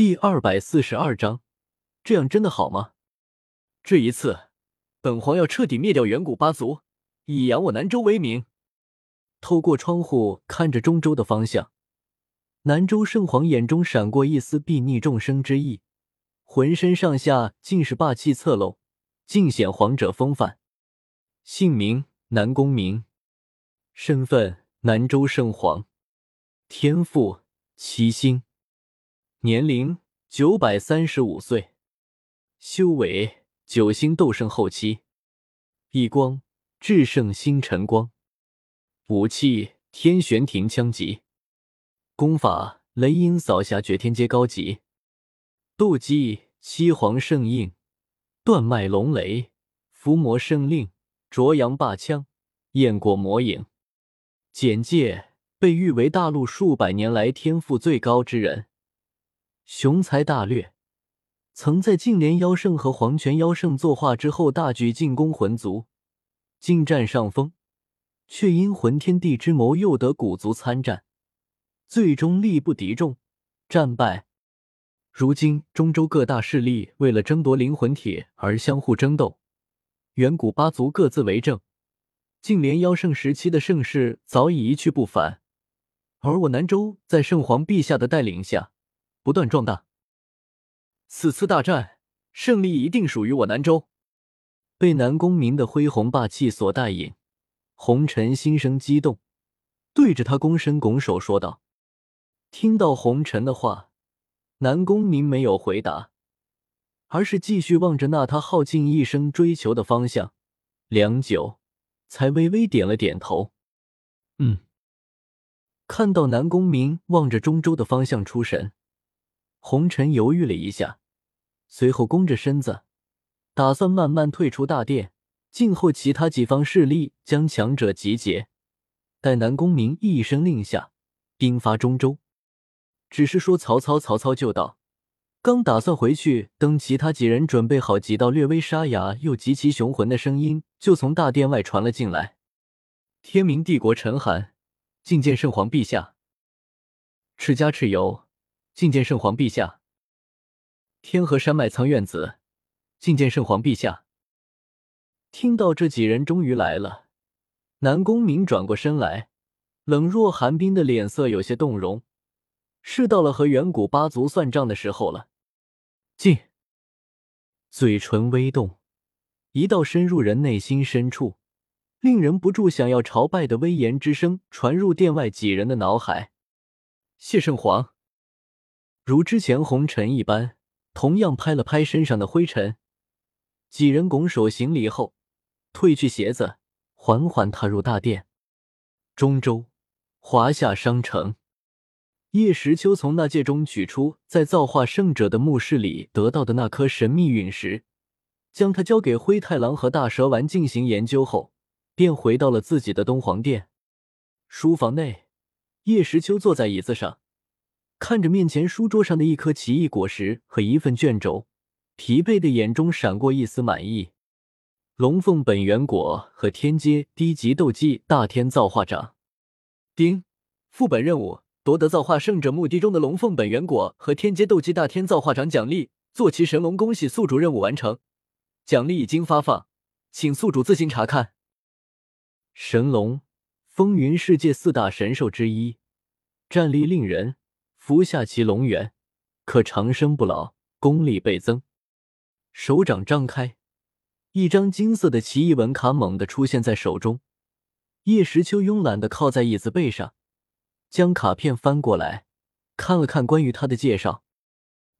第二百四十二章，这样真的好吗？这一次，本皇要彻底灭掉远古八族，以扬我南州为名。透过窗户看着中州的方向，南州圣皇眼中闪过一丝睥睨众生之意，浑身上下尽是霸气侧漏，尽显皇者风范。姓名：南宫明，身份：南州圣皇，天赋：七星。年龄九百三十五岁，修为九星斗圣后期，一光至圣星辰光，武器天玄庭枪戟，功法雷音扫霞绝天阶高级，斗技七皇圣印，断脉龙雷，伏魔圣令，卓阳霸枪，雁过魔影。简介：被誉为大陆数百年来天赋最高之人。雄才大略，曾在净莲妖圣和黄泉妖圣作化之后大举进攻魂族，尽占上风，却因魂天地之谋诱得古族参战，最终力不敌众，战败。如今中州各大势力为了争夺灵魂铁而相互争斗，远古八族各自为政，净莲妖圣时期的盛世早已一去不返，而我南州在圣皇陛下的带领下。不断壮大，此次大战胜利一定属于我南州。被南宫明的恢宏霸气所带引，红尘心生激动，对着他躬身拱手说道。听到红尘的话，南宫明没有回答，而是继续望着那他耗尽一生追求的方向，良久，才微微点了点头。嗯。看到南宫明望着中州的方向出神。红尘犹豫了一下，随后弓着身子，打算慢慢退出大殿，静候其他几方势力将强者集结。待南宫明一声令下，兵发中州。只是说曹操，曹操就到。刚打算回去，等其他几人准备好，几道略微沙哑又极其雄浑的声音就从大殿外传了进来：“天明帝国陈寒，觐见圣皇陛下。赤家蚩尤。”觐见圣皇陛下，天河山脉苍院子，觐见圣皇陛下。听到这几人终于来了，南宫明转过身来，冷若寒冰的脸色有些动容，是到了和远古八族算账的时候了。进，嘴唇微动，一道深入人内心深处，令人不住想要朝拜的威严之声传入殿外几人的脑海。谢圣皇。如之前红尘一般，同样拍了拍身上的灰尘，几人拱手行礼后，褪去鞋子，缓缓踏入大殿。中州华夏商城，叶时秋从那戒中取出在造化圣者的墓室里得到的那颗神秘陨石，将它交给灰太狼和大蛇丸进行研究后，便回到了自己的东皇殿。书房内，叶时秋坐在椅子上。看着面前书桌上的一颗奇异果实和一份卷轴，疲惫的眼中闪过一丝满意。龙凤本源果和天阶低级斗技大天造化掌。丁，副本任务：夺得造化圣者墓地中的龙凤本源果和天阶斗技大天造化掌奖励。坐骑神龙，恭喜宿主任务完成，奖励已经发放，请宿主自行查看。神龙，风云世界四大神兽之一，战力令人。服下其龙元，可长生不老，功力倍增。手掌张开，一张金色的奇异文卡猛地出现在手中。叶时秋慵懒的靠在椅子背上，将卡片翻过来，看了看关于他的介绍：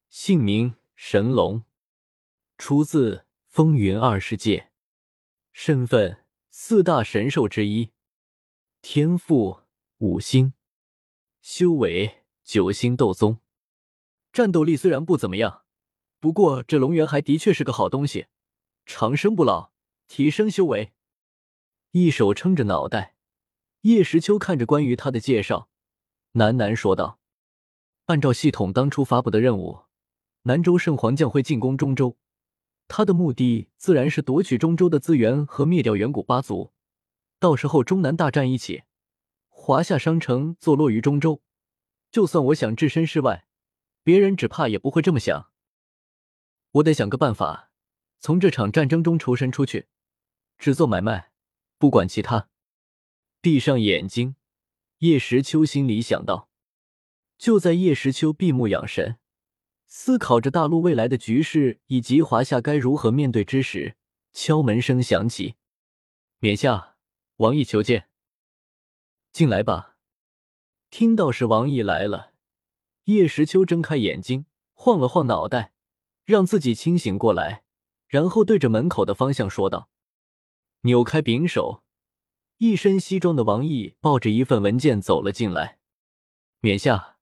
姓名神龙，出自风云二世界，身份四大神兽之一，天赋五星，修为。九星斗宗，战斗力虽然不怎么样，不过这龙元还的确是个好东西，长生不老，提升修为。一手撑着脑袋，叶时秋看着关于他的介绍，喃喃说道：“按照系统当初发布的任务，南州圣皇将会进攻中州，他的目的自然是夺取中州的资源和灭掉远古八族。到时候中南大战一起，华夏商城坐落于中州。”就算我想置身事外，别人只怕也不会这么想。我得想个办法，从这场战争中抽身出去，只做买卖，不管其他。闭上眼睛，叶时秋心里想到。就在叶时秋闭目养神，思考着大陆未来的局势以及华夏该如何面对之时，敲门声响起。冕下，王毅求见。进来吧。听到是王毅来了，叶时秋睁开眼睛，晃了晃脑袋，让自己清醒过来，然后对着门口的方向说道：“扭开柄手。”一身西装的王毅抱着一份文件走了进来。冕下，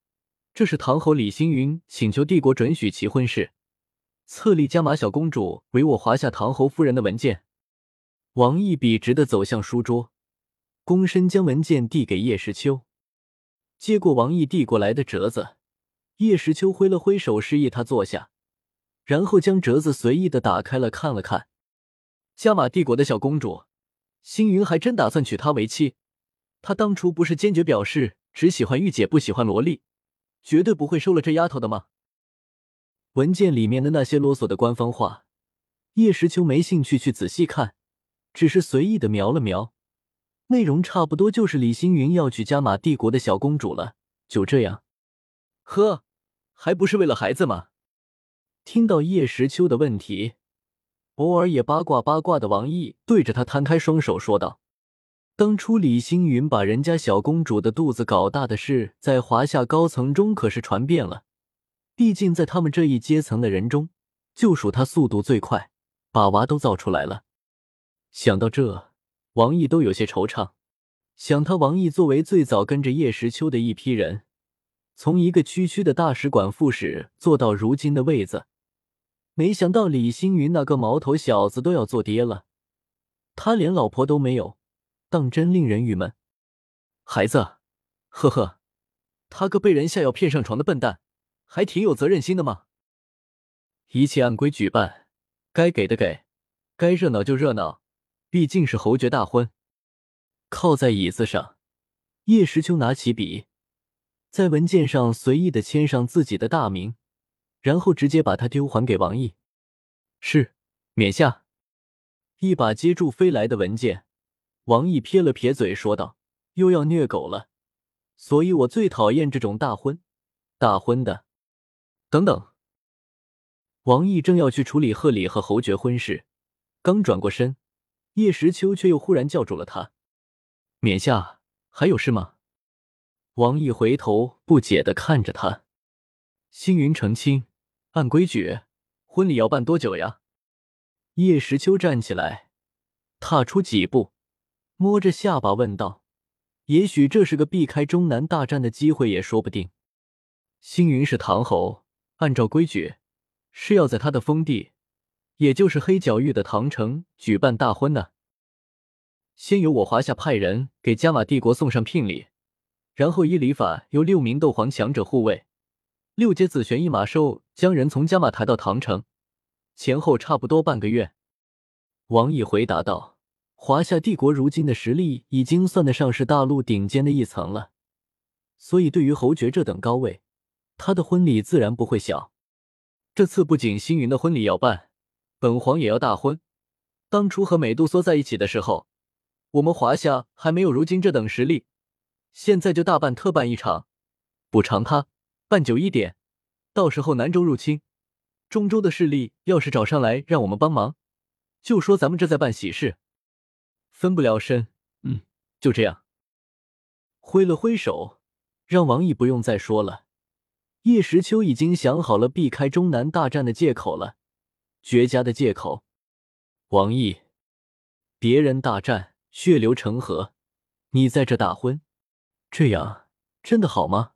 这是唐侯李星云请求帝国准许其婚事，册立加玛小公主为我华夏唐侯夫人的文件。王毅笔直的走向书桌，躬身将文件递给叶时秋。接过王毅递过来的折子，叶时秋挥了挥手示意他坐下，然后将折子随意的打开了看了看。加玛帝国的小公主。星云还真打算娶她为妻，他当初不是坚决表示只喜欢御姐不喜欢萝莉，绝对不会收了这丫头的吗？文件里面的那些啰嗦的官方话，叶时秋没兴趣去仔细看，只是随意的描了描，内容差不多就是李星云要娶加玛帝国的小公主了。就这样，呵，还不是为了孩子吗？听到叶时秋的问题。偶尔也八卦八卦的王毅对着他摊开双手说道：“当初李星云把人家小公主的肚子搞大的事，在华夏高层中可是传遍了。毕竟在他们这一阶层的人中，就属他速度最快，把娃都造出来了。想到这，王毅都有些惆怅。想他王毅作为最早跟着叶时秋的一批人，从一个区区的大使馆副使做到如今的位子。”没想到李星云那个毛头小子都要做爹了，他连老婆都没有，当真令人郁闷。孩子，呵呵，他个被人下药骗上床的笨蛋，还挺有责任心的嘛。一切按规矩办，该给的给，该热闹就热闹，毕竟是侯爵大婚。靠在椅子上，叶时秋拿起笔，在文件上随意的签上自己的大名。然后直接把它丢还给王毅。是，冕下。一把接住飞来的文件，王毅撇了撇嘴说道：“又要虐狗了，所以我最讨厌这种大婚、大婚的。”等等。王毅正要去处理贺礼和侯爵婚事，刚转过身，叶时秋却又忽然叫住了他：“冕下，还有事吗？”王毅回头不解的看着他。星云成亲，按规矩，婚礼要办多久呀？叶时秋站起来，踏出几步，摸着下巴问道：“也许这是个避开中南大战的机会，也说不定。”星云是唐侯，按照规矩，是要在他的封地，也就是黑角域的唐城举办大婚呢。先由我华夏派人给加玛帝国送上聘礼，然后依礼法由六名斗皇强者护卫。六阶紫玄一马兽将人从加玛抬到唐城，前后差不多半个月。王毅回答道：“华夏帝国如今的实力已经算得上是大陆顶尖的一层了，所以对于侯爵这等高位，他的婚礼自然不会小。这次不仅星云的婚礼要办，本皇也要大婚。当初和美杜莎在一起的时候，我们华夏还没有如今这等实力，现在就大办特办一场，补偿他。”办久一点，到时候南州入侵，中州的势力要是找上来让我们帮忙，就说咱们这在办喜事，分不了身。嗯，就这样。挥了挥手，让王毅不用再说了。叶时秋已经想好了避开中南大战的借口了，绝佳的借口。王毅，别人大战血流成河，你在这大婚，这样真的好吗？